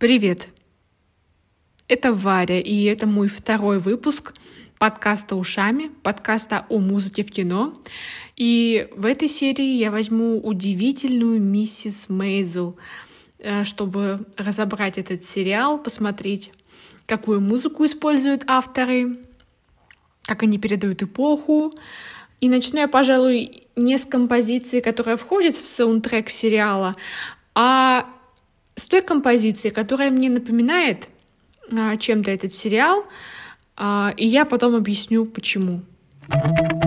Привет! Это Варя, и это мой второй выпуск подкаста «Ушами», подкаста о музыке в кино. И в этой серии я возьму удивительную миссис Мейзел, э, чтобы разобрать этот сериал, посмотреть, какую музыку используют авторы, как они передают эпоху. И начну я, пожалуй, не с композиции, которая входит в саундтрек сериала, а с той композицией, которая мне напоминает а, чем-то этот сериал, а, и я потом объясню, почему. смогли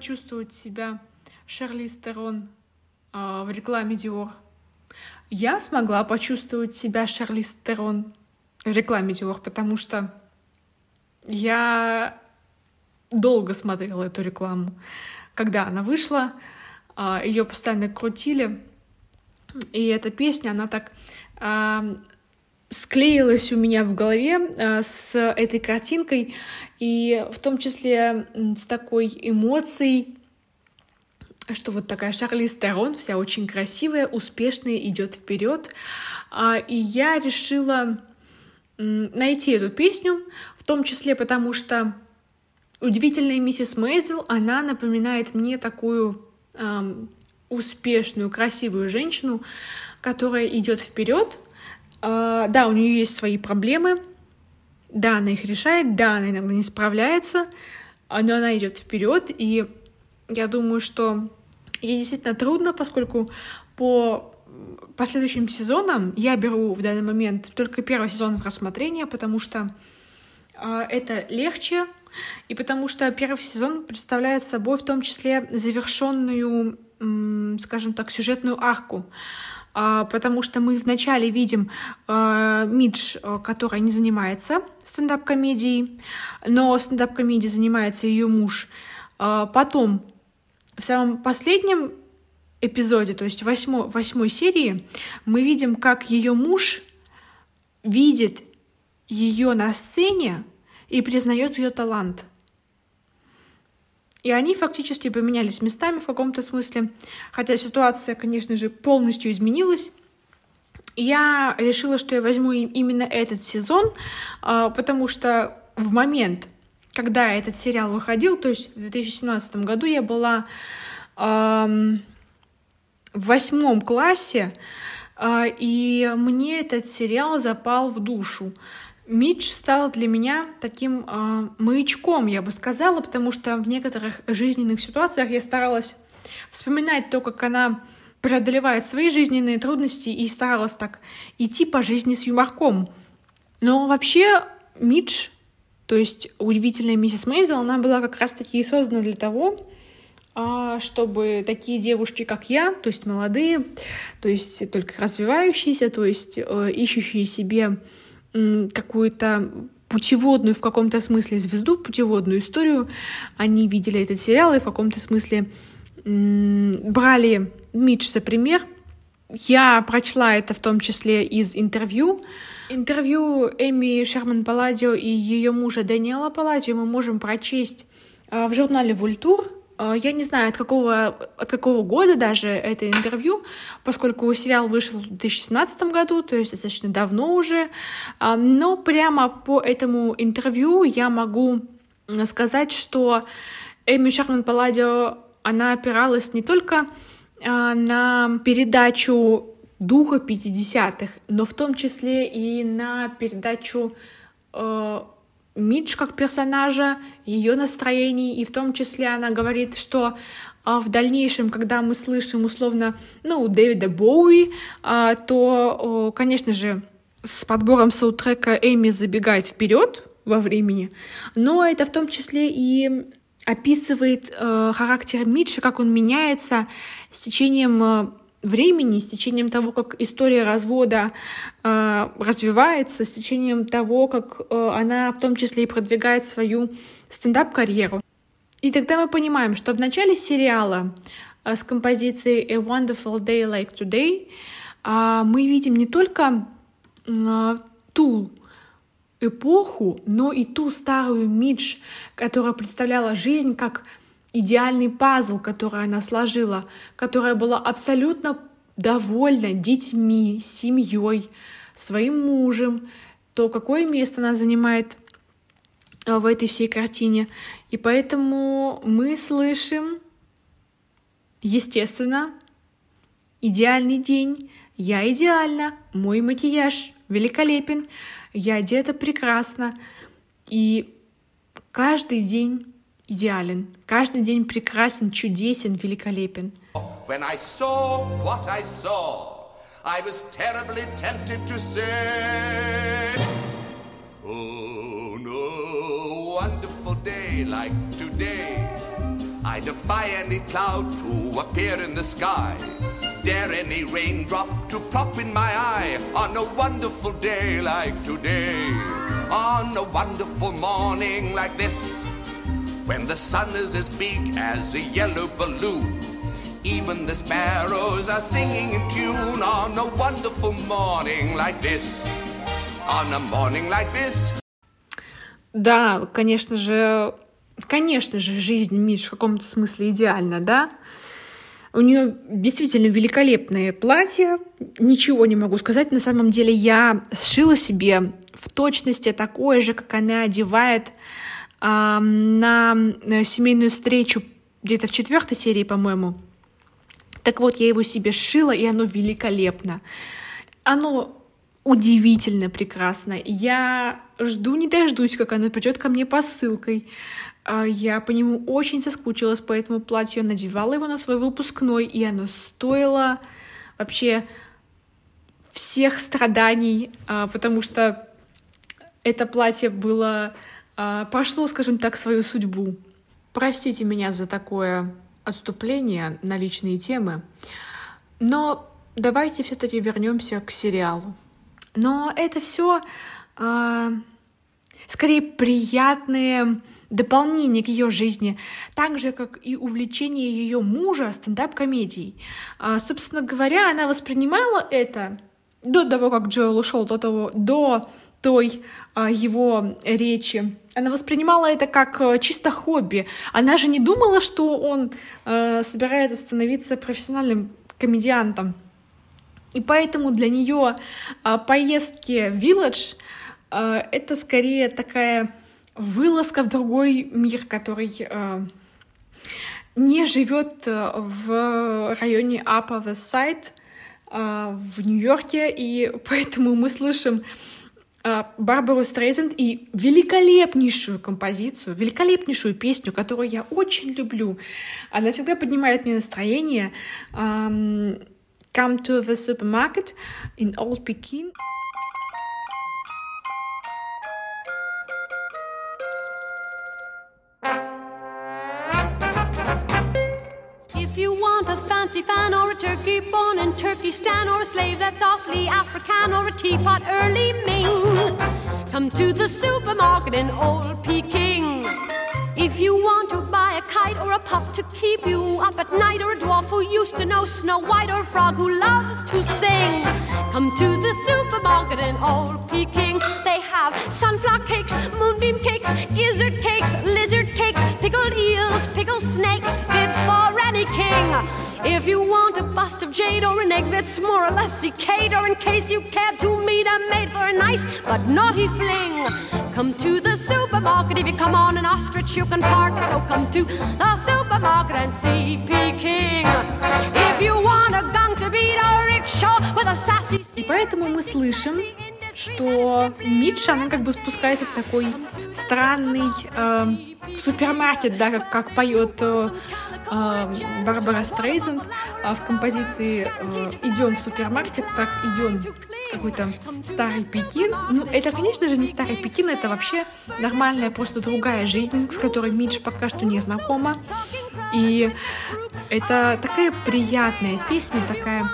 почувствовать себя Шарли Стерон э, в рекламе Dior? Я смогла почувствовать себя Шарли Стерон в рекламе Dior, потому что я долго смотрела эту рекламу. Когда она вышла, э, ее постоянно крутили, и эта песня, она так э, склеилась у меня в голове э, с этой картинкой, и в том числе с такой эмоцией, что вот такая Шарли Стерон, вся очень красивая, успешная, идет вперед. А, и я решила найти эту песню, в том числе потому, что удивительная миссис Мейзел, она напоминает мне такую успешную, красивую женщину, которая идет вперед, Uh, да, у нее есть свои проблемы, да, она их решает, да, она иногда не справляется, но она идет вперед, и я думаю, что ей действительно трудно, поскольку по последующим сезонам я беру в данный момент только первый сезон в рассмотрение, потому что uh, это легче, и потому что первый сезон представляет собой в том числе завершенную, скажем так, сюжетную арку. А, потому что мы вначале видим э, Мидж, э, которая не занимается стендап-комедией, но стендап-комедией занимается ее муж. А, потом, в самом последнем эпизоде, то есть восьмой, восьмой серии, мы видим, как ее муж видит ее на сцене и признает ее талант. И они фактически поменялись местами в каком-то смысле, хотя ситуация, конечно же, полностью изменилась. Я решила, что я возьму именно этот сезон, а, потому что в момент, когда этот сериал выходил, то есть в 2017 году я была в восьмом классе, а, и мне этот сериал запал в душу. Мидж стал для меня таким э, маячком, я бы сказала, потому что в некоторых жизненных ситуациях я старалась вспоминать то, как она преодолевает свои жизненные трудности и старалась так идти по жизни с юморком. Но вообще Мидж, то есть удивительная миссис Мейзел, она была как раз-таки создана для того, а, чтобы такие девушки, как я, то есть молодые, то есть только развивающиеся, то есть э, ищущие себе какую-то путеводную в каком-то смысле звезду, путеводную историю. Они видели этот сериал и в каком-то смысле брали Мидж за пример. Я прочла это в том числе из интервью. Интервью Эми Шерман Палладио и ее мужа Даниэла Палладио мы можем прочесть а, в журнале «Вультур», я не знаю, от какого, от какого года даже это интервью, поскольку сериал вышел в 2017 году, то есть достаточно давно уже. Э, но прямо по этому интервью я могу сказать, что Эми Шахман Палладио, она опиралась не только на передачу духа 50-х, но в том числе и на передачу э, Мидж как персонажа, ее настроений, и в том числе она говорит, что э, в дальнейшем, когда мы слышим условно, ну, Дэвида Боуи, э, то, э, конечно же, с подбором саундтрека Эми забегает вперед во времени, но это в том числе и описывает э, характер Митча, как он меняется с течением э, времени, с течением того, как история развода э, развивается, с течением того, как э, она в том числе и продвигает свою стендап-карьеру. И тогда мы понимаем, что в начале сериала э, с композицией A Wonderful Day Like Today э, мы видим не только э, ту эпоху, но и ту старую Мидж, которая представляла жизнь как идеальный пазл, который она сложила, которая была абсолютно довольна детьми, семьей, своим мужем, то какое место она занимает э, в этой всей картине. И поэтому мы слышим, естественно, идеальный день, я идеальна, мой макияж великолепен, я одета прекрасно. И каждый день идеален. Каждый день прекрасен, чудесен, великолепен. When I saw what I saw, I was terribly tempted to say, Oh, no wonderful day like today. I defy any cloud to appear in the sky. Dare any raindrop to prop in my eye on a wonderful day like today. On a wonderful morning like this. When the sun is as big as a yellow balloon, even the sparrows are singing in tune on a wonderful morning like this. On a morning like this. Да, конечно же, конечно же, жизнь Миш в каком-то смысле идеальна, да? У нее действительно великолепное платье. Ничего не могу сказать. На самом деле я сшила себе в точности такое же, как она одевает на семейную встречу где-то в четвертой серии, по-моему. Так вот, я его себе сшила, и оно великолепно. Оно удивительно прекрасно. Я жду, не дождусь, как оно придет ко мне посылкой. А, я по нему очень соскучилась по этому платью. Я надевала его на свой выпускной, и оно стоило вообще всех страданий, а, потому что это платье было а, прошло, скажем так, свою судьбу. Простите меня за такое отступление на личные темы, но давайте все-таки вернемся к сериалу. Но это все э, а, скорее приятные дополнения к ее жизни, так же, как и увлечение ее мужа стендап-комедией. А, собственно говоря, она воспринимала это до того, как Джоэл ушел, до того, до той а, его речи. Она воспринимала это как а, чисто хобби. Она же не думала, что он а, собирается становиться профессиональным комедиантом. И поэтому для нее а, поездки в а, это скорее такая вылазка в другой мир, который не живет в районе Upper West Side в Нью-Йорке, и поэтому мы слышим Барбару Стрейзенд и великолепнейшую композицию, великолепнейшую песню, которую я очень люблю. Она всегда поднимает мне настроение. Um, Come to the supermarket in Old Pekin. fancy fan or a turkey bone in Turkestan or a slave that's awfully African or a teapot early Ming. Come to the supermarket in Old Peking. If you want to buy a kite or a pup to keep you up at night, or a dwarf who used to know Snow White, or a frog who loves to sing, come to the supermarket in Old Peking. They have sunflower cakes, moonbeam cakes, gizzard cakes, lizard cakes, pickled eels, pickled snakes If you want a bust of jade or an egg that's more or less decayed, or in case you care to meet a maid for a nice but naughty fling, come to the supermarket. If you come on an ostrich, you can park it. So come to the supermarket and see Peking. If you want a gun to beat a rickshaw with a sassy. И поэтому мы слышим, что Митша, она как бы спускается в такой странный э, супермаркет, да, как, как поет э, э, Барбара Стрейзенд э, в композиции э, «Идем в супермаркет», так идем какой-то старый Пекин. Ну, это, конечно же, не старый Пекин, это вообще нормальная, просто другая жизнь, с которой Мидж пока что не знакома. И это такая приятная песня, такая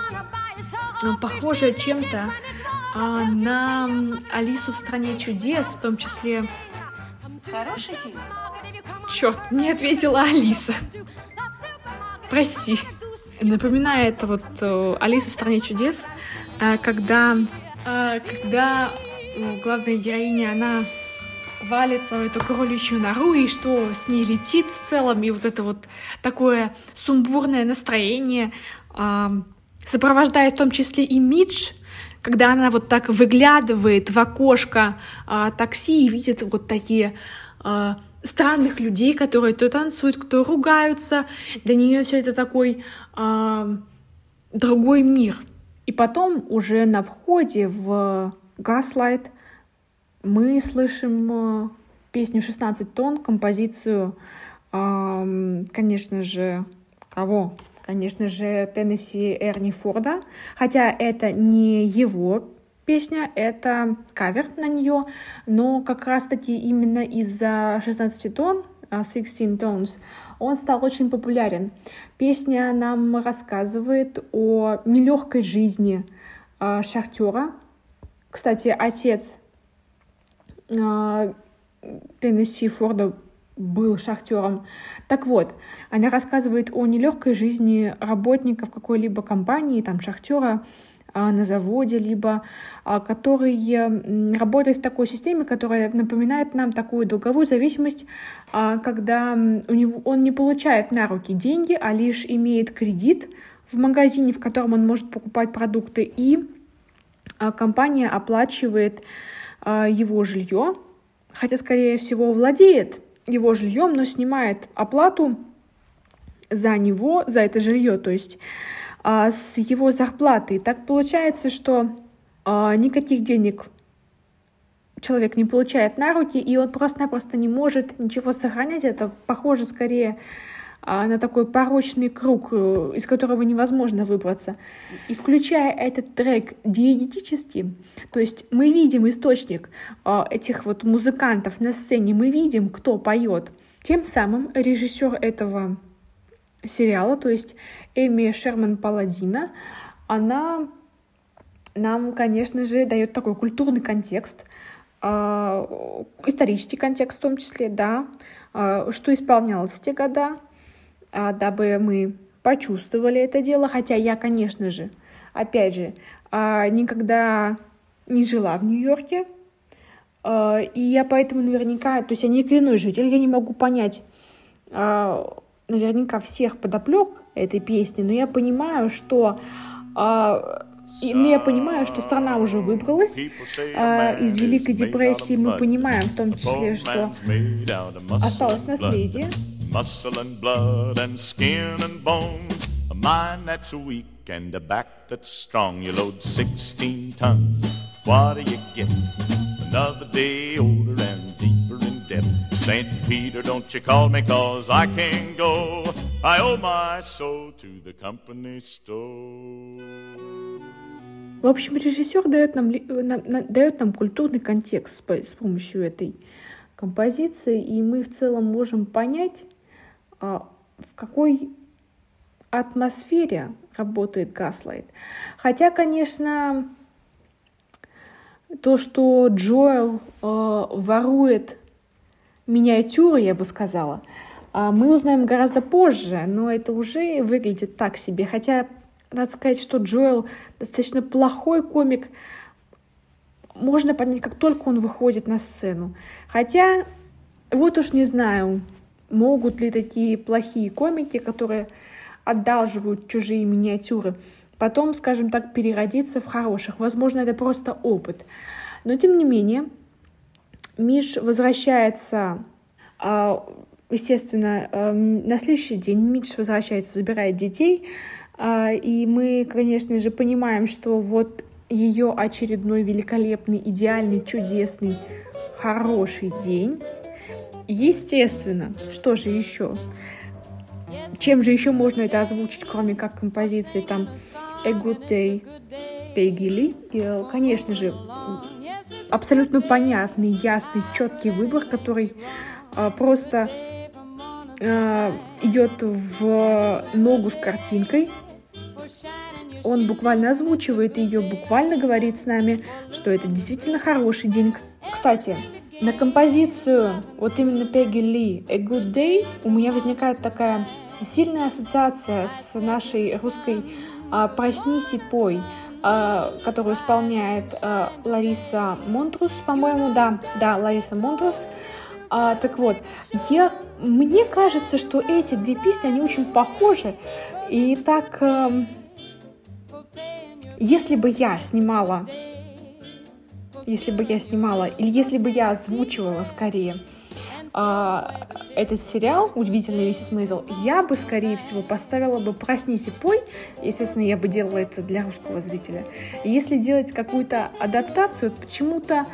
ну, похожая чем-то а, на Алису в стране чудес, в том числе... Хороший фильм? Черт, не ответила Алиса. Прости. Напоминает вот э, Алису в стране чудес, э, когда, э, когда э, главная героиня, она валится в эту кроличью нору, и что с ней летит в целом, и вот это вот такое сумбурное настроение э, сопровождает в том числе и Мидж, когда она вот так выглядывает в окошко а, такси и видит вот такие а, странных людей, которые то танцуют, кто ругаются. Для нее все это такой а, другой мир. И потом уже на входе в Gaslight мы слышим а, песню «16 тонн», композицию, а, конечно же, кого? конечно же, Теннесси Эрни Форда, хотя это не его песня, это кавер на нее, но как раз-таки именно из-за 16 тонн, 16 tones, он стал очень популярен. Песня нам рассказывает о нелегкой жизни э, шахтера. Кстати, отец э, Теннесси Форда был шахтером. Так вот, она рассказывает о нелегкой жизни работников какой-либо компании, там, шахтера а, на заводе, либо а, который работает в такой системе, которая напоминает нам такую долговую зависимость, а, когда у него, он не получает на руки деньги, а лишь имеет кредит в магазине, в котором он может покупать продукты, и компания оплачивает его жилье, хотя, скорее всего, владеет его жильем, но снимает оплату за него, за это жилье, то есть а, с его зарплаты. Так получается, что а, никаких денег человек не получает на руки, и он просто-напросто не может ничего сохранять. Это похоже скорее а, на такой порочный круг, э, из которого невозможно выбраться. И включая этот трек диетически, то есть мы видим источник а, этих вот музыкантов на сцене, мы видим, кто поет. Тем самым режиссер этого сериала, то есть Эми Шерман Паладина, она нам, конечно же, дает такой культурный контекст, а, исторический контекст в том числе, да, что исполнялось в те года, а, дабы мы почувствовали это дело. Хотя я, конечно же, опять же, а, никогда не жила в Нью-Йорке, а, и я поэтому наверняка, то есть я не коренной житель, я не могу понять наверняка всех подоплек этой песни, но я понимаю, что и, ну, я понимаю, что страна уже выбралась э, из Великой депрессии. Мы понимаем в том числе, что осталось наследие. muscle and blood and skin and bones, a mind that's weak and a back that's strong. You load 16 tons, what do you get? Another day older St. Peter, don't you call me, cause I can't go. I owe my soul to the company store. В общем, режиссер дает нам, дает нам культурный контекст с помощью этой композиции, и мы в целом можем понять, а, в какой атмосфере работает Gaslight. Хотя, конечно, то, что Джоэл э, ворует миниатюры, я бы сказала, э, мы узнаем гораздо позже, но это уже выглядит так себе. Хотя, надо сказать, что Джоэл достаточно плохой комик. Можно понять, как только он выходит на сцену. Хотя, вот уж не знаю, могут ли такие плохие комики, которые одалживают чужие миниатюры, потом, скажем так, переродиться в хороших. Возможно, это просто опыт. Но, тем не менее, Миш возвращается, а, естественно, а, на следующий день Миш возвращается, забирает детей, а, и мы, конечно же, понимаем, что вот ее очередной великолепный, идеальный, чудесный, хороший день. Естественно, что же еще? Чем же еще можно это озвучить, кроме как композиции там A Good Day Peggy Lee? И, конечно же, абсолютно понятный, ясный, четкий выбор, который а, просто а, идет в ногу с картинкой, он буквально озвучивает ее, буквально говорит с нами, что это действительно хороший день. Кстати, на композицию, вот именно Пегги Ли «A Good Day» у меня возникает такая сильная ассоциация с нашей русской а, «Проснись и пой», которую исполняет а, Лариса Монтрус, по-моему, да, да, Лариса Монтрус. А, так вот, я, мне кажется, что эти две песни, они очень похожи. И так... А, если бы я снимала, если бы я снимала, или если бы я озвучивала скорее а, этот сериал «Удивительный Миссис Мейзел», я бы, скорее всего, поставила бы «Проснись и пой». Естественно, я бы делала это для русского зрителя. Если делать какую-то адаптацию, почему-то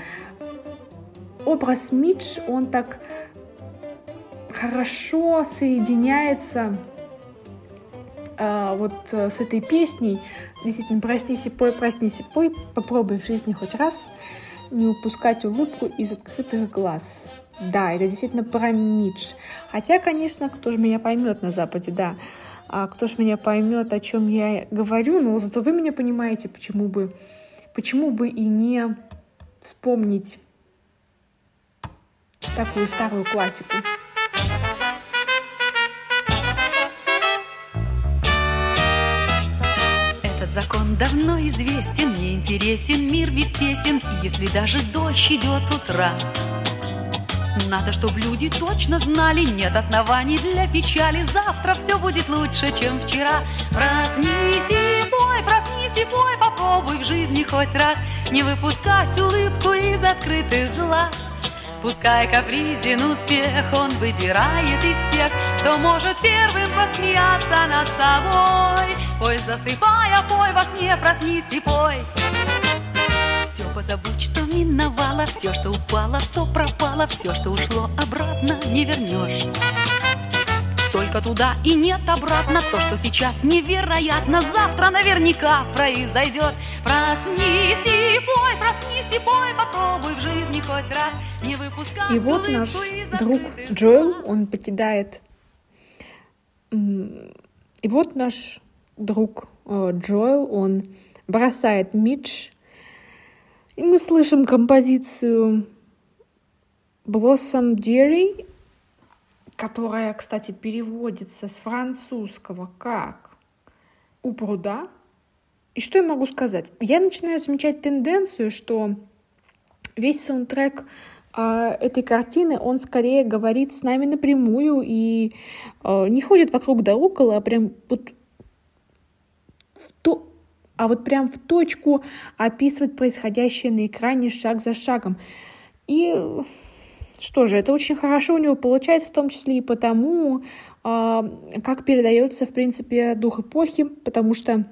образ Мидж, он так хорошо соединяется а, вот э, с этой песней. Действительно, проснись и пой, проснись и пой, попробуй в жизни хоть раз не упускать улыбку из открытых глаз. Да, это действительно про Мидж. Хотя, конечно, кто же меня поймет на Западе, да. А кто же меня поймет, о чем я говорю, но зато вы меня понимаете, почему бы, почему бы и не вспомнить такую старую классику. закон давно известен, не интересен мир без песен, если даже дождь идет с утра. Надо, чтобы люди точно знали, нет оснований для печали. Завтра все будет лучше, чем вчера. Проснись и пой, проснись и пой, попробуй в жизни хоть раз не выпускать улыбку из открытых глаз. Пускай капризен успех, он выбирает из тех, кто может первым посмеяться над собой. Пой, засыпая, пой во сне, проснись и пой. Все позабудь, что миновало, все, что упало, то пропало, все, что ушло обратно, не вернешь. Только туда и нет обратно. То, что сейчас невероятно Завтра наверняка произойдет Проснись и пой, проснись и пой Попробуй в жизни хоть раз. Не выпускать И вот наш друг Джоэл, он покидает и вот наш друг э, Джоэл, он бросает Мидж, и мы слышим композицию Blossom Deary, которая, кстати, переводится с французского как «у пруда». И что я могу сказать? Я начинаю замечать тенденцию, что весь саундтрек э, этой картины, он скорее говорит с нами напрямую и э, не ходит вокруг да около, а прям вот а вот прям в точку описывает происходящее на экране шаг за шагом. И что же, это очень хорошо у него получается, в том числе и потому, а, как передается, в принципе, дух эпохи, потому что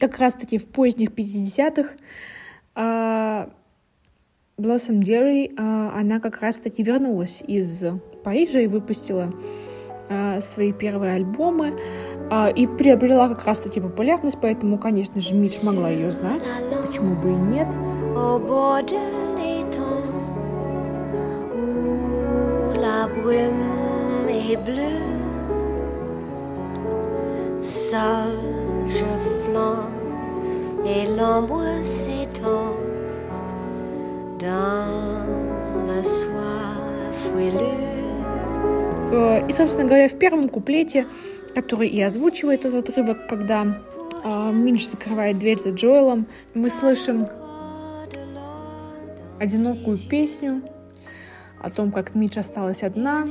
как раз-таки в поздних 50-х а, Blossom Dairy, а, она как раз-таки вернулась из Парижа и выпустила свои первые альбомы и приобрела как раз-таки популярность, поэтому, конечно же, Митч могла ее знать, почему бы и нет. brume est bleue. Seul je flambe et l'ombre s'étend dans le soir frileux. И, собственно говоря, в первом куплете, который и озвучивает этот отрывок, когда э, Минж закрывает дверь за Джоэлом, мы слышим одинокую песню о том, как Мидж осталась одна,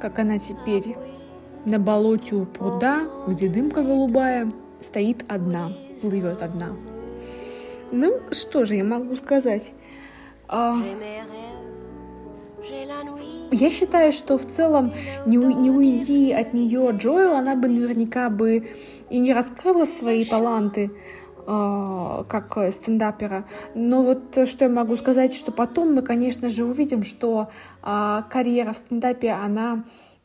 как она теперь на болоте у пруда, где дымка голубая, стоит одна, плывет одна. Ну, что же я могу сказать? А, я считаю, что в целом не, не уйди от нее Джоэл, она бы наверняка бы и не раскрыла свои таланты э, как стендапера. Но вот что я могу сказать, что потом мы, конечно же, увидим, что э, карьера в стендапе, она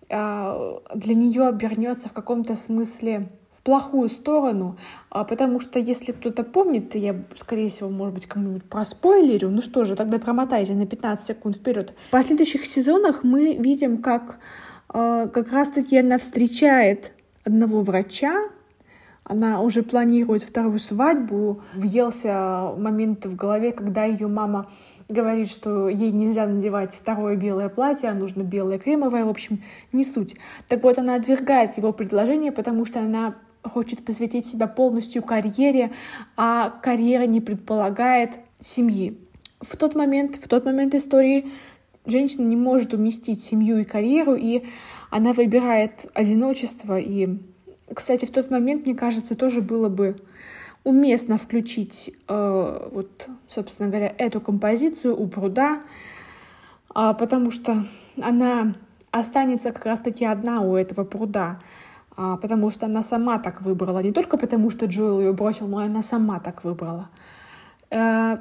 э, для нее обернется в каком-то смысле плохую сторону, а, потому что если кто-то помнит, я, скорее всего, может быть, кому-нибудь проспойлерю, ну что же, тогда промотайте на 15 секунд вперед. В последующих сезонах мы видим, как а, как раз-таки она встречает одного врача, она уже планирует вторую свадьбу. Въелся момент в голове, когда ее мама говорит, что ей нельзя надевать второе белое платье, а нужно белое кремовое, в общем, не суть. Так вот, она отвергает его предложение, потому что она хочет посвятить себя полностью карьере, а карьера не предполагает семьи. В тот момент, в тот момент истории женщина не может уместить семью и карьеру, и она выбирает одиночество. И, кстати, в тот момент, мне кажется, тоже было бы уместно включить, э, вот, собственно говоря, эту композицию у пруда, э, потому что она останется как раз-таки одна у этого пруда потому что она сама так выбрала. Не только потому, что Джоэл ее бросил, но она сама так выбрала. Э,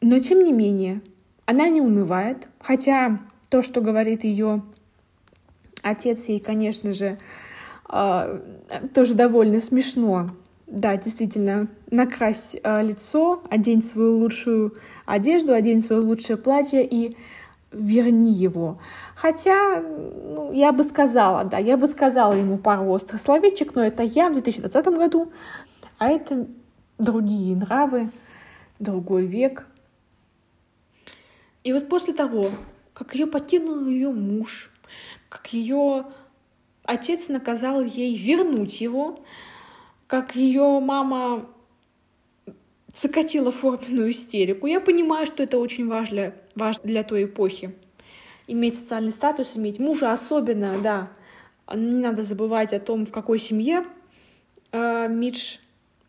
но тем не менее, она не унывает, хотя то, что говорит ее отец, ей, конечно же, э, тоже довольно смешно. Да, действительно, накрась э, лицо, одень свою лучшую одежду, одень свое лучшее платье и верни его. Хотя, ну, я бы сказала, да, я бы сказала ему пару острых словечек, но это я в 2020 году, а это другие нравы, другой век. И вот после того, как ее покинул ее муж, как ее отец наказал ей вернуть его, как ее мама закатила форменную истерику. Я понимаю, что это очень важно, важно для той эпохи. Иметь социальный статус, иметь мужа особенно, да. Не надо забывать о том, в какой семье э, Мидж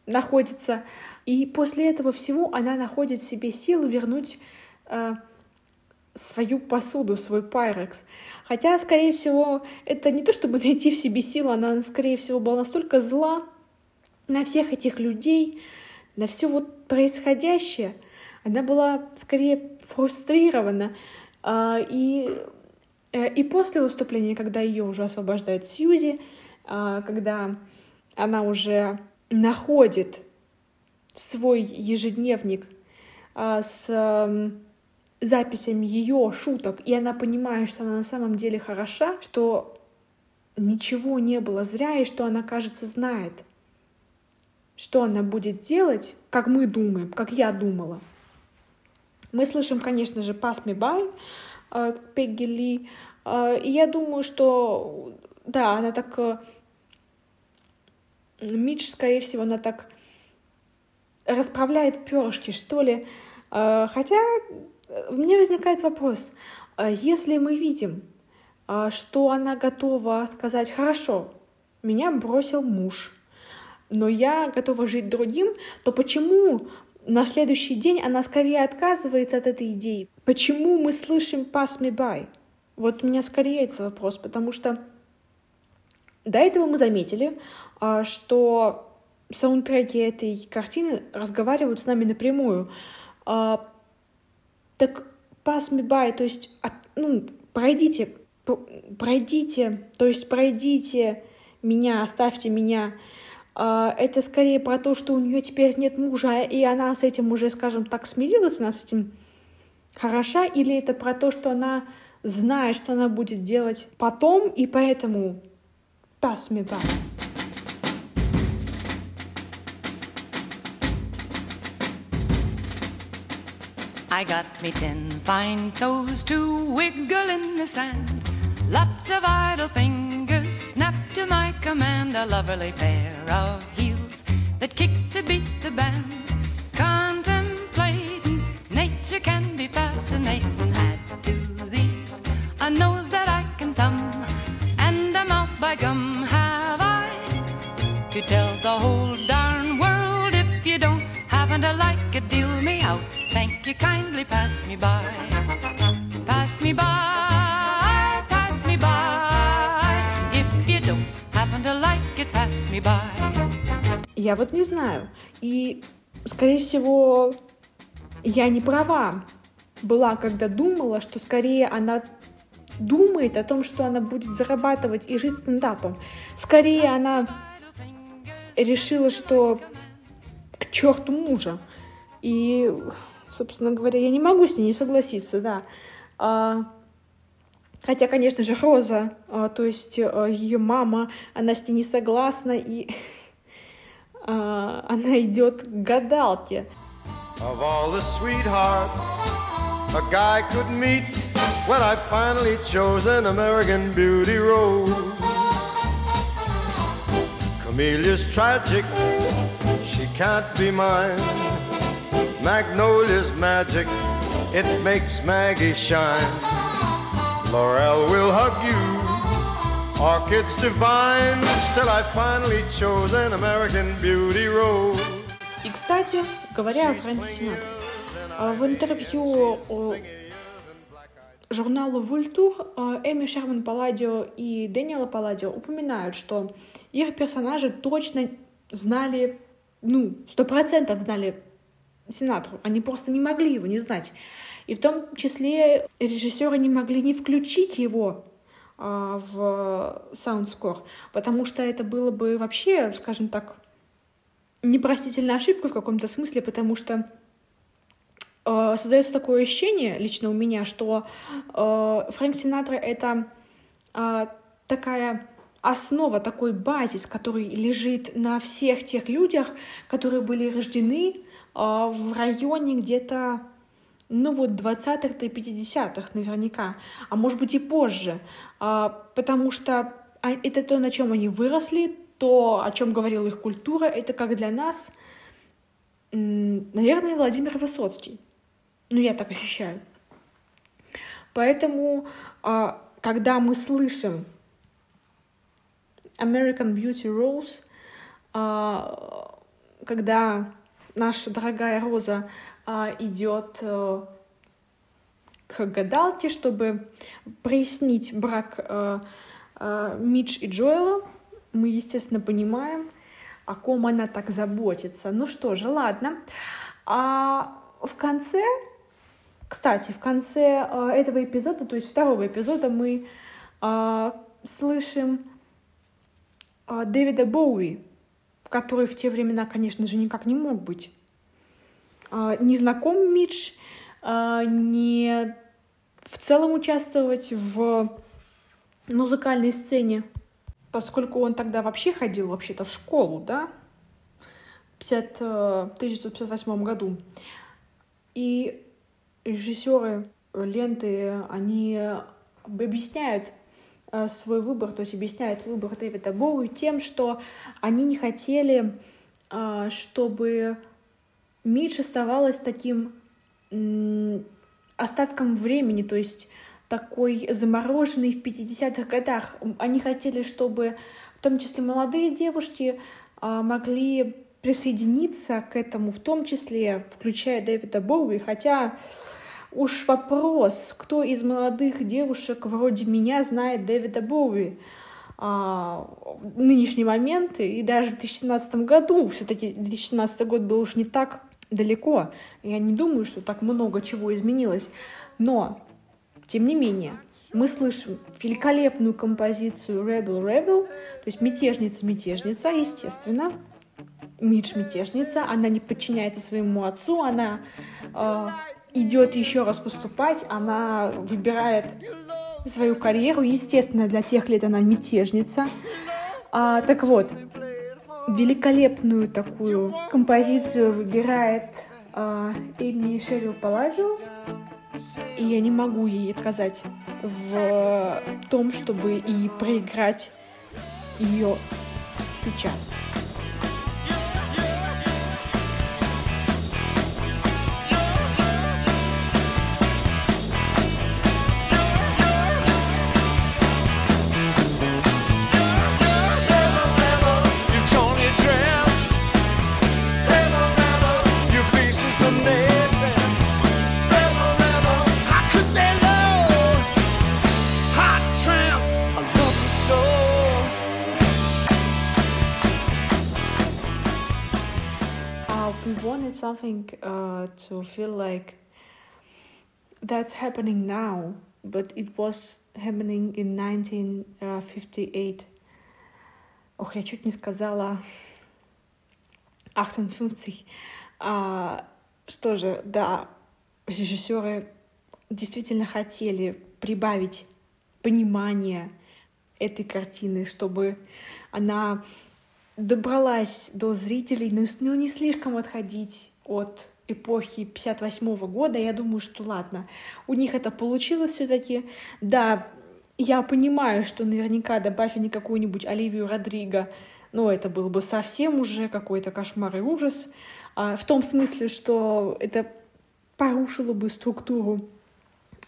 находится. И после этого всего она находит в себе силы вернуть э, свою посуду, свой пайрекс. Хотя, скорее всего, это не то, чтобы найти в себе силы, она, скорее всего, была настолько зла на всех этих людей, на все вот происходящее, она была скорее фрустрирована. А, и, э, и после выступления, когда ее уже освобождают Сьюзи, а, когда она уже находит свой ежедневник а, с записями ее шуток, и она понимает, что она на самом деле хороша, что ничего не было зря, и что она, кажется, знает — что она будет делать, как мы думаем, как я думала. Мы слышим, конечно же, «Pass me by» э, Пегги Ли, э, и я думаю, что, да, она так... Э, Мидж, скорее всего, она так расправляет перышки, что ли. Хотя у меня возникает вопрос, если мы видим, что она готова сказать, хорошо, меня бросил муж, но я готова жить другим, то почему на следующий день она скорее отказывается от этой идеи? Почему мы слышим «pass me by»? Вот у меня скорее этот вопрос, потому что до этого мы заметили, а, что саундтреки этой картины разговаривают с нами напрямую. А, так pass me by, то есть, ну, пройдите, пройдите, то есть пройдите меня, оставьте меня, это скорее про то, что у нее теперь нет мужа, и она с этим уже, скажем так, смирилась, она с этим хороша, или это про то, что она знает, что она будет делать потом, и поэтому by. I got me ten fine toes to wiggle in the sand. Lots of idle fingers snap to my command. A loverly pair pair of heels that kick to beat the band. Contemplating nature can be fascinating. Add to these a nose that I can thumb, and a mouth by gum have I to tell the whole darn world if you don't happen to like it, deal me out. Thank you kindly, pass me by, pass me by. pass me by. If you don't happen to like it, pass me by. Я вот не знаю. И, скорее всего, я не права была, когда думала, что скорее она думает о том, что она будет зарабатывать и жить стендапом. Скорее она решила, что к черту мужа. И, собственно говоря, я не могу с ней не согласиться, да. А, хотя, конечно же, Роза, а, то есть а, ее мама, она с ней не согласна, и она идет к гадалке. Of all the sweethearts a guy could meet when I finally chose an American Beauty rose. Camelia's tragic, she can't be mine. Magnolia's magic, it makes Maggie shine. Laurel will hug you, orchids divine. Still, I finally chose an American Beauty rose. И, кстати, говоря о Фрэнке Синатре, в интервью журналу «Вультур» Эми Шерман Палладио и Дэниела Палладио упоминают, что их персонажи точно знали, ну, сто процентов знали Синатру. Они просто не могли его не знать. И в том числе режиссеры не могли не включить его а, в саундскор, потому что это было бы вообще, скажем так, непростительная ошибка в каком-то смысле, потому что э, создается такое ощущение лично у меня, что э, Фрэнк Синатра это э, такая основа, такой базис, который лежит на всех тех людях, которые были рождены э, в районе где-то ну вот 20-х до 50-х наверняка, а может быть и позже, э, потому что это то, на чем они выросли, то, о чем говорила их культура, это как для нас, наверное, Владимир Высоцкий. Ну, я так ощущаю. Поэтому, а, когда мы слышим American Beauty Rose, а, когда наша дорогая Роза а, идет э, к гадалке, чтобы прояснить брак э, э, Мидж и Джоэла, мы, естественно, понимаем, о ком она так заботится. Ну что же, ладно. А в конце, кстати, в конце этого эпизода, то есть второго эпизода, мы слышим Дэвида Боуи, который в те времена, конечно же, никак не мог быть не знаком Мидж, э, не в целом участвовать в музыкальной сцене поскольку он тогда вообще ходил вообще-то в школу, да, в 50, 1958 году. И режиссеры ленты, они объясняют э, свой выбор, то есть объясняют выбор Дэвида Боуи тем, что они не хотели, э, чтобы Мидж оставалась таким остатком времени, то есть такой замороженный в 50-х годах. Они хотели, чтобы в том числе молодые девушки а, могли присоединиться к этому, в том числе включая Дэвида Боуи, хотя уж вопрос, кто из молодых девушек вроде меня знает Дэвида Боуи? А, в нынешний момент и даже в 2017 году, все-таки 2017 год был уж не так далеко, я не думаю, что так много чего изменилось, но тем не менее, мы слышим великолепную композицию Rebel Rebel, то есть мятежница-мятежница, естественно. Мидж мятежница, она не подчиняется своему отцу, она э, идет еще раз выступать, она выбирает свою карьеру. Естественно, для тех лет она мятежница. А, так вот, великолепную такую композицию выбирает э, Эми Шерил Паладжо. И я не могу ей отказать в том, чтобы и проиграть ее сейчас. It something uh, to feel like that's happening now, but it was happening in 1958. Ох, я чуть не сказала 58. А, что же, да, режиссеры действительно хотели прибавить понимание этой картины, чтобы она добралась до зрителей, но ну, не слишком отходить от эпохи 58 -го года, я думаю, что ладно, у них это получилось все таки Да, я понимаю, что наверняка добавь они какую-нибудь Оливию Родриго, но это был бы совсем уже какой-то кошмар и ужас, а, в том смысле, что это порушило бы структуру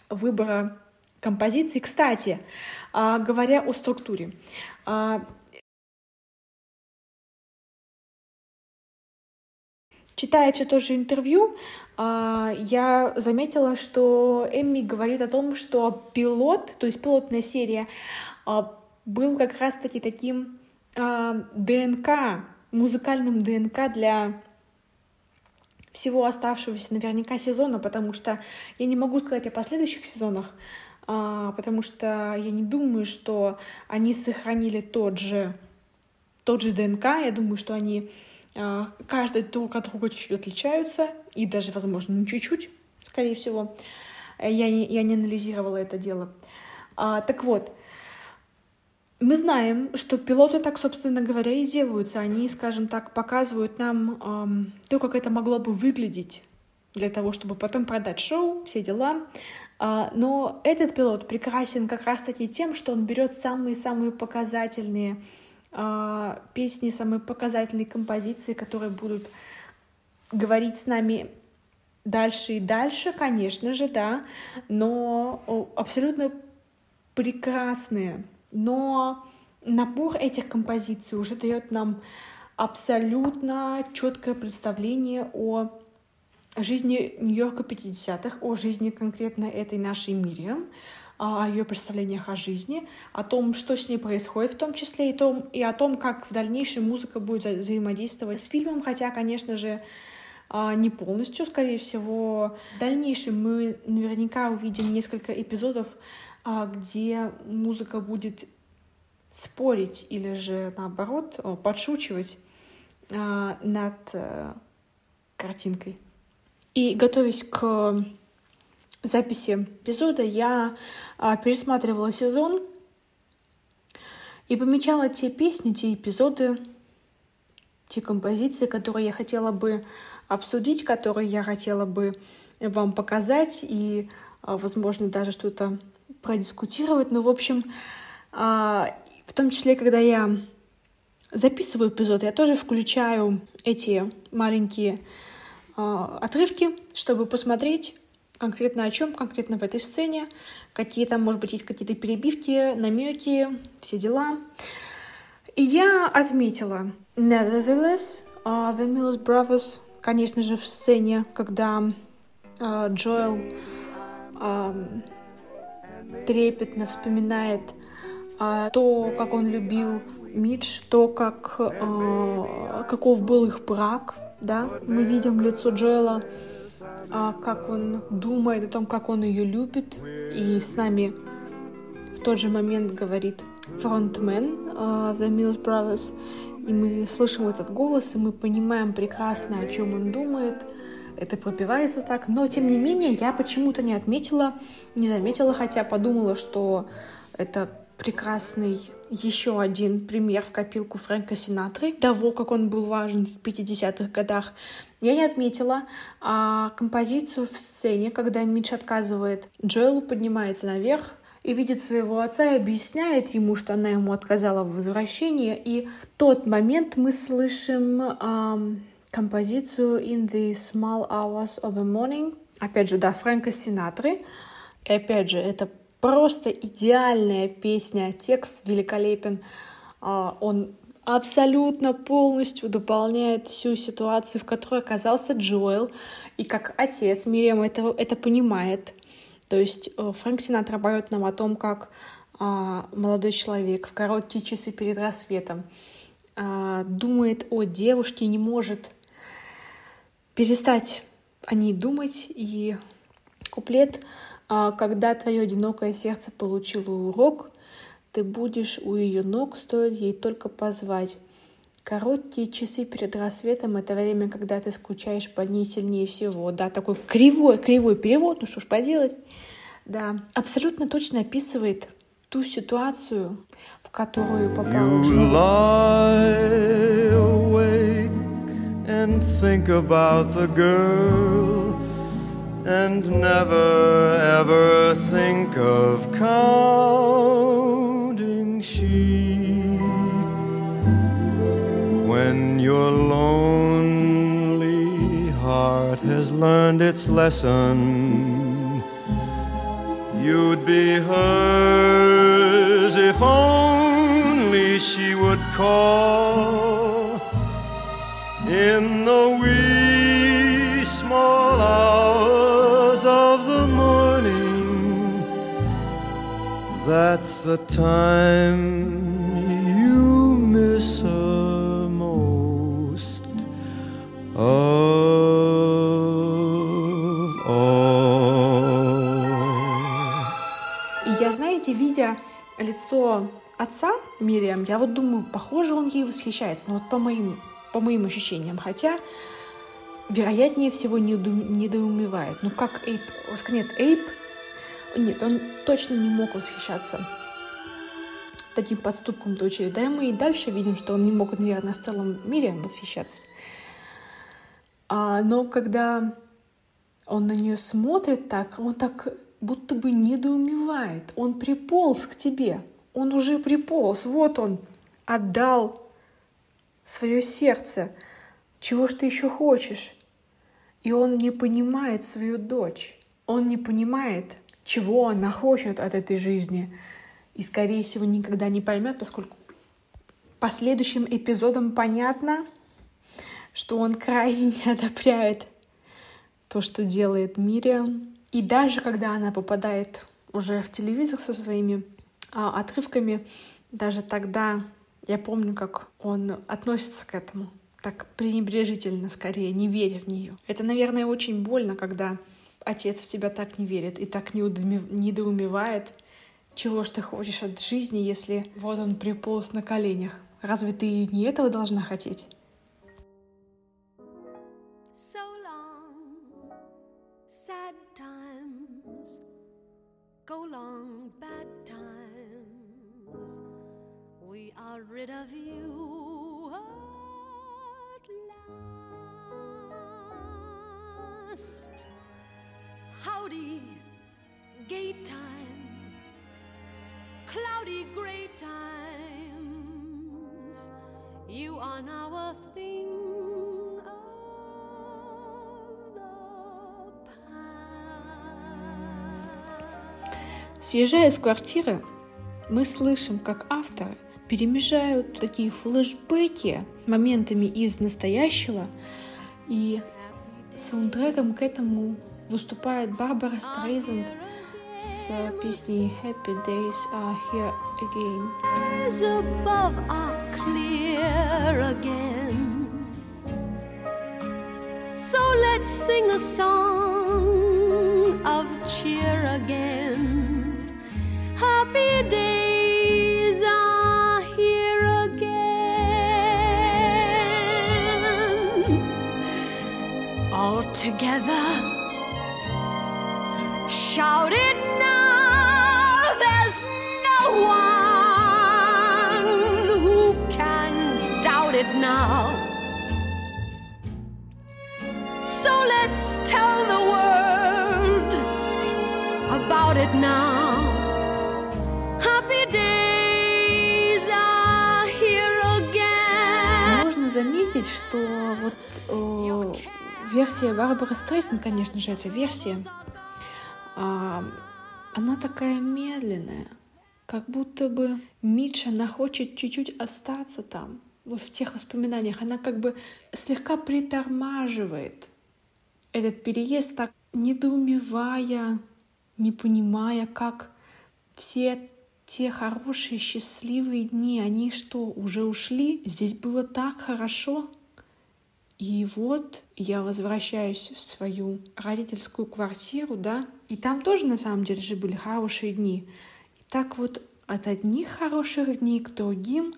выбора композиции. Кстати, а, говоря о структуре, Читая все то же интервью, а, я заметила, что Эмми говорит о том, что пилот, то есть пилотная серия, а, был как раз-таки таким а, ДНК, музыкальным ДНК для всего оставшегося наверняка сезона, потому что я не могу сказать о последующих сезонах, потому что я не думаю, что они сохранили тот же, тот же ДНК. Я думаю, что они каждый друг от друга чуть-чуть отличаются, и даже, возможно, не чуть-чуть, скорее всего. Я не, я не анализировала это дело. А, так вот, мы знаем, что пилоты так, собственно говоря, и делаются. Они, скажем так, показывают нам эм, то, как это могло бы выглядеть для того, чтобы потом продать шоу, все дела. А, но этот пилот прекрасен как раз-таки тем, что он берет самые-самые показательные э, песни, самые показательные композиции, которые будут говорить с нами дальше и дальше, конечно же, да, но абсолютно прекрасные. Но набор этих композиций уже дает нам абсолютно четкое представление о жизни Нью-Йорка 50-х, о жизни конкретно этой нашей Мириам, о ее представлениях о жизни, о том, что с ней происходит в том числе, и, том, и о том, как в дальнейшем музыка будет взаимодействовать с фильмом, хотя, конечно же, а, не полностью, скорее всего. В дальнейшем мы наверняка увидим несколько эпизодов, а, где музыка будет спорить или же, наоборот, подшучивать а, над э, картинкой. И готовясь к записи эпизода я а, пересматривала сезон и помечала те песни, те эпизоды, те композиции, которые я хотела бы обсудить, которые я хотела бы вам показать и, а, возможно, даже что-то продискутировать. Ну, в общем, а, в том числе, когда я записываю эпизод, я тоже включаю эти маленькие отрывки, чтобы посмотреть, конкретно о чем, конкретно в этой сцене, какие там, может быть, есть какие-то перебивки, намеки, все дела. И я отметила Nevertheless, uh, The Mills Brothers, конечно же, в сцене, когда uh, Джоэл uh, трепетно вспоминает uh, то, как он любил Мидж, то, как, uh, каков был их брак, да, мы видим лицо Джоэла а, как он думает о том, как он ее любит, и с нами в тот же момент говорит фронтмен uh, The Mills Brothers, и мы слышим этот голос, и мы понимаем прекрасно, о чем он думает. Это пропивается так, но тем не менее я почему-то не отметила, не заметила, хотя подумала, что это прекрасный еще один пример в копилку Фрэнка Синатры, того, как он был важен в 50-х годах. Я не отметила а, композицию в сцене, когда Митч отказывает Джоэлу, поднимается наверх, и видит своего отца и объясняет ему, что она ему отказала в возвращении. И в тот момент мы слышим эм, композицию In the Small Hours of the Morning. Опять же, да, Фрэнка Синатры. И опять же, это Просто идеальная песня, текст великолепен. А, он абсолютно полностью дополняет всю ситуацию, в которой оказался Джоэл. И как отец Мириам это, это понимает. То есть э, Фрэнк Синатра поет нам о том, как а, молодой человек в короткие часы перед рассветом а, думает о девушке и не может перестать о ней думать. И куплет а, «Когда твое одинокое сердце получило урок, ты будешь у ее ног, стоит ей только позвать. Короткие часы перед рассветом — это время, когда ты скучаешь по ней сильнее всего. Да, такой кривой, кривой перевод, ну что ж поделать. Да, абсолютно точно описывает ту ситуацию, в которую попал and think about the girl and never ever think of counting sheep when your lonely heart has learned its lesson. You'd be hers if only she would call in the wee small hours That's the time you miss her most of all. И я, знаете, видя лицо отца Мириам, я вот думаю, похоже, он ей восхищается. Ну вот по моим, по моим ощущениям. Хотя, вероятнее всего, недоум- недоумевает. Ну как Эйп... Нет, Эйп... Нет, он точно не мог восхищаться таким подступком дочери. Да и мы и дальше видим, что он не мог, наверное, в целом мире восхищаться. А, но когда он на нее смотрит так, он так будто бы недоумевает. Он приполз к тебе. Он уже приполз. Вот он отдал свое сердце. Чего ж ты еще хочешь? И он не понимает свою дочь. Он не понимает, чего она хочет от этой жизни. И, скорее всего, никогда не поймет, поскольку последующим эпизодам понятно, что он крайне не одобряет то, что делает Мириам. И даже когда она попадает уже в телевизор со своими а, отрывками, даже тогда я помню, как он относится к этому так пренебрежительно, скорее, не веря в нее. Это, наверное, очень больно, когда отец в тебя так не верит и так недоумевает, чего ж ты хочешь от жизни, если вот он приполз на коленях. Разве ты не этого должна хотеть? Go long, bad times. We are rid of you at last. Howdy, gay times, cloudy gray times. You are now a thing. Съезжая с квартиры, мы слышим, как авторы перемежают такие флешбеки моментами из настоящего, и саундтреком к этому выступает Барбара Стрейзенд с песней Happy Days Are Here Again. Skies above are clear again. So let's sing a song of cheer again. Happy days are here again. All together. Shout it now, there's no one who can doubt it now. So let's tell the world about it now. Happy days are here again. Можно заметить, что вот э, версия Барбары Стрейсен, конечно же, это версия, а, она такая медленная, как будто бы Митша, она хочет чуть-чуть остаться там, вот в тех воспоминаниях. Она как бы слегка притормаживает этот переезд, так недоумевая, не понимая, как все те хорошие, счастливые дни, они что, уже ушли? Здесь было так хорошо. И вот я возвращаюсь в свою родительскую квартиру, да, и там тоже на самом деле же были хорошие дни. И так вот от одних хороших дней к другим,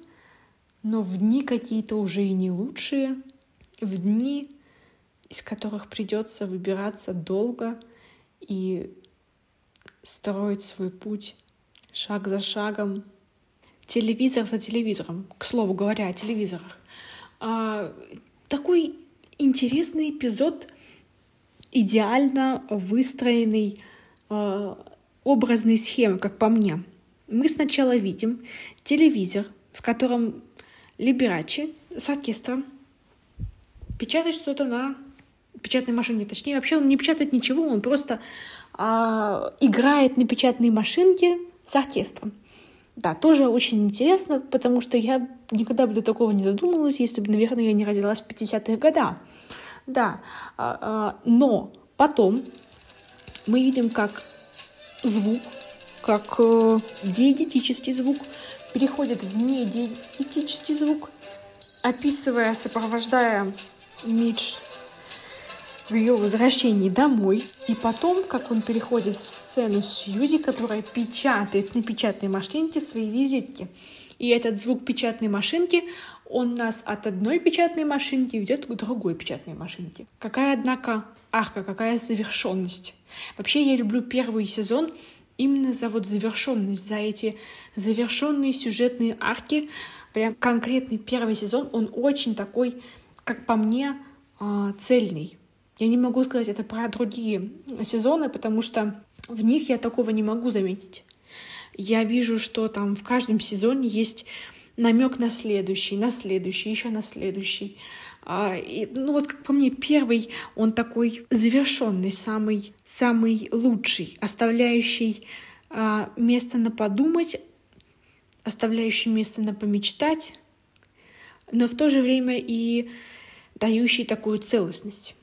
но в дни какие-то уже и не лучшие, в дни, из которых придется выбираться долго и строить свой путь шаг за шагом, телевизор за телевизором. К слову говоря, о телевизорах. А, такой интересный эпизод, идеально выстроенный э, образной схемы, как по мне. Мы сначала видим телевизор, в котором Либерачи с оркестром печатает что-то на печатной машине. Точнее, вообще он не печатает ничего, он просто э, играет на печатной машинке с оркестром. Да, тоже очень интересно, потому что я никогда бы до такого не задумалась, если бы, наверное, я не родилась в 50-х годах. Да, а, а, но потом мы видим, как звук, как э, диетический звук переходит в недиетический звук, описывая, сопровождая Мидж в ее возвращении домой. И потом, как он переходит в сцену Сьюзи, которая печатает на печатной машинке свои визитки. И этот звук печатной машинки, он нас от одной печатной машинки ведет к другой печатной машинке. Какая, однако, арка, какая завершенность. Вообще, я люблю первый сезон именно за вот завершенность, за эти завершенные сюжетные арки. Прям конкретный первый сезон, он очень такой, как по мне, а, цельный. Я не могу сказать это про другие сезоны, потому что в них я такого не могу заметить. Я вижу, что там в каждом сезоне есть намек на следующий, на следующий, еще на следующий. А, и, ну вот как по мне, первый, он такой завершенный, самый, самый лучший, оставляющий а, место на подумать, оставляющий место на помечтать, но в то же время и дающий такую целостность.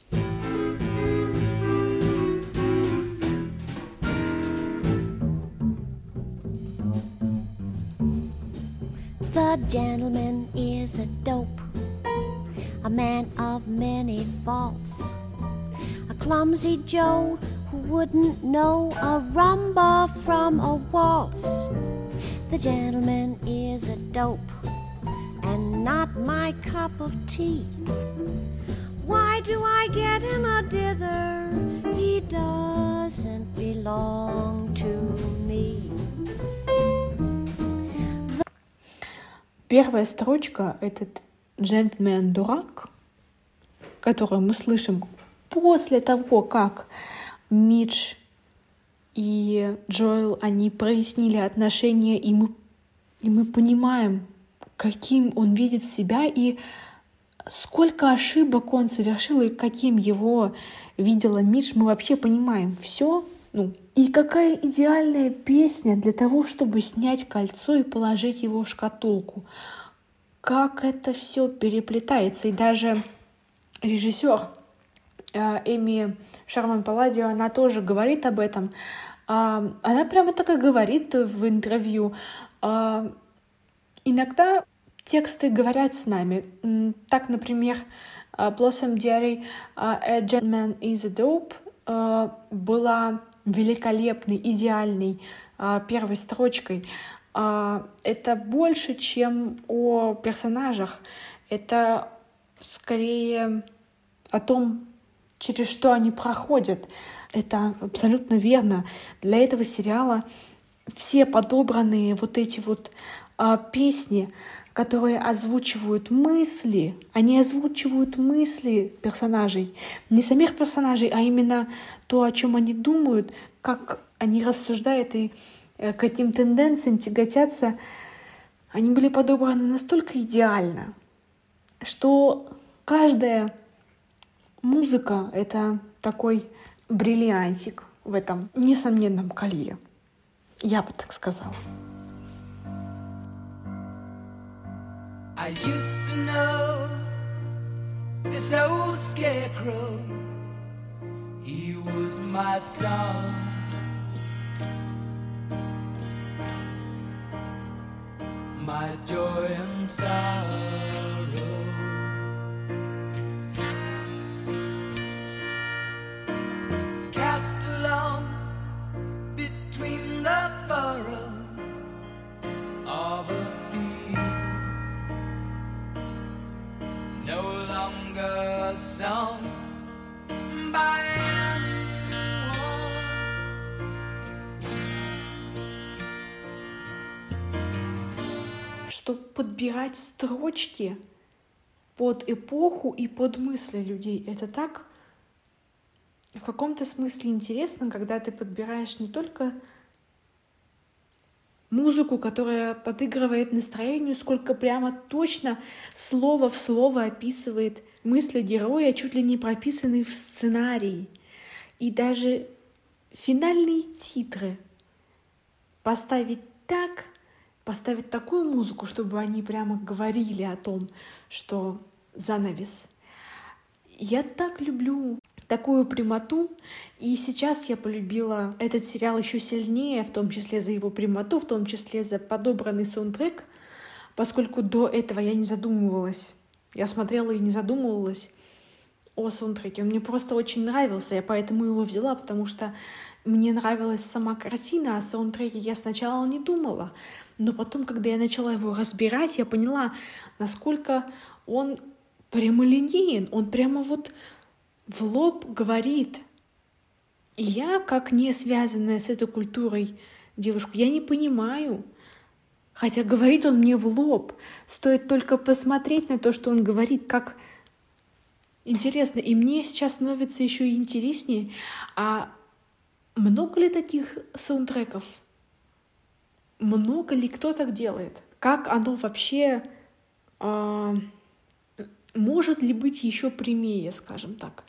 The gentleman is a dope, a man of many faults, a clumsy Joe who wouldn't know a rumba from a waltz. The gentleman is a dope and not my cup of tea. Why do I get in a dither? He doesn't belong to me. Первая строчка — этот джентльмен-дурак, которую мы слышим после того, как Мидж и Джоэл, они прояснили отношения, и мы, и мы понимаем, каким он видит себя, и сколько ошибок он совершил, и каким его видела Мидж, мы вообще понимаем все, ну, и какая идеальная песня для того, чтобы снять кольцо и положить его в шкатулку. Как это все переплетается. И даже режиссер э, Эми Шарман Палладио, она тоже говорит об этом. А, она прямо так и говорит в интервью. А, иногда тексты говорят с нами. Так, например, Blossom Diary A Gentleman is a Dope была великолепной, идеальной а, первой строчкой. А, это больше, чем о персонажах. Это скорее о том, через что они проходят. Это абсолютно верно. Для этого сериала все подобранные вот эти вот а, песни, которые озвучивают мысли, они озвучивают мысли персонажей, не самих персонажей, а именно то, о чем они думают, как они рассуждают и э, к каким тенденциям тяготятся, они были подобраны настолько идеально, что каждая музыка — это такой бриллиантик в этом несомненном колье. Я бы так сказала. I used to know this old scarecrow. He was my son. My joy and sorrow. song by чтобы подбирать строчки под эпоху и под мысли людей. Это так в каком-то смысле интересно, когда ты подбираешь не только музыку, которая подыгрывает настроению, сколько прямо точно слово в слово описывает мысли героя, чуть ли не прописанные в сценарии. И даже финальные титры поставить так, поставить такую музыку, чтобы они прямо говорили о том, что занавес. Я так люблю такую прямоту, и сейчас я полюбила этот сериал еще сильнее, в том числе за его прямоту, в том числе за подобранный саундтрек, поскольку до этого я не задумывалась. Я смотрела и не задумывалась о саундтреке. Он мне просто очень нравился, я поэтому его взяла, потому что мне нравилась сама картина, а саундтреке я сначала не думала. Но потом, когда я начала его разбирать, я поняла, насколько он прямолинеен, он прямо вот в лоб говорит. И я, как не связанная с этой культурой девушка, я не понимаю. Хотя говорит он мне в лоб. Стоит только посмотреть на то, что он говорит, как интересно. И мне сейчас становится еще и интереснее. А много ли таких саундтреков? Много ли кто так делает? Как оно вообще... А может ли быть еще прямее, скажем так?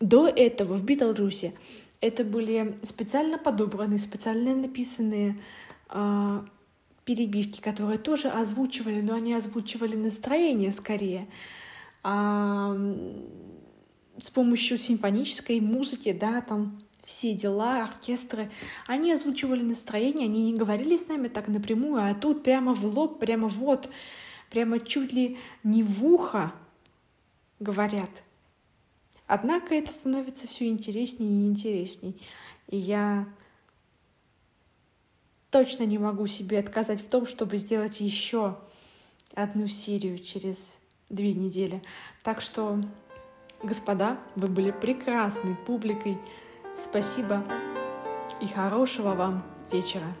До этого в Битлджусе это были специально подобранные, специально написанные э, перебивки, которые тоже озвучивали, но они озвучивали настроение скорее. А, с помощью симфонической музыки, да, там все дела, оркестры, они озвучивали настроение, они не говорили с нами так напрямую, а тут прямо в лоб, прямо вот, прямо чуть ли не в ухо говорят. Однако это становится все интереснее и интересней. И я точно не могу себе отказать в том, чтобы сделать еще одну серию через две недели. Так что, господа, вы были прекрасной публикой. Спасибо и хорошего вам вечера.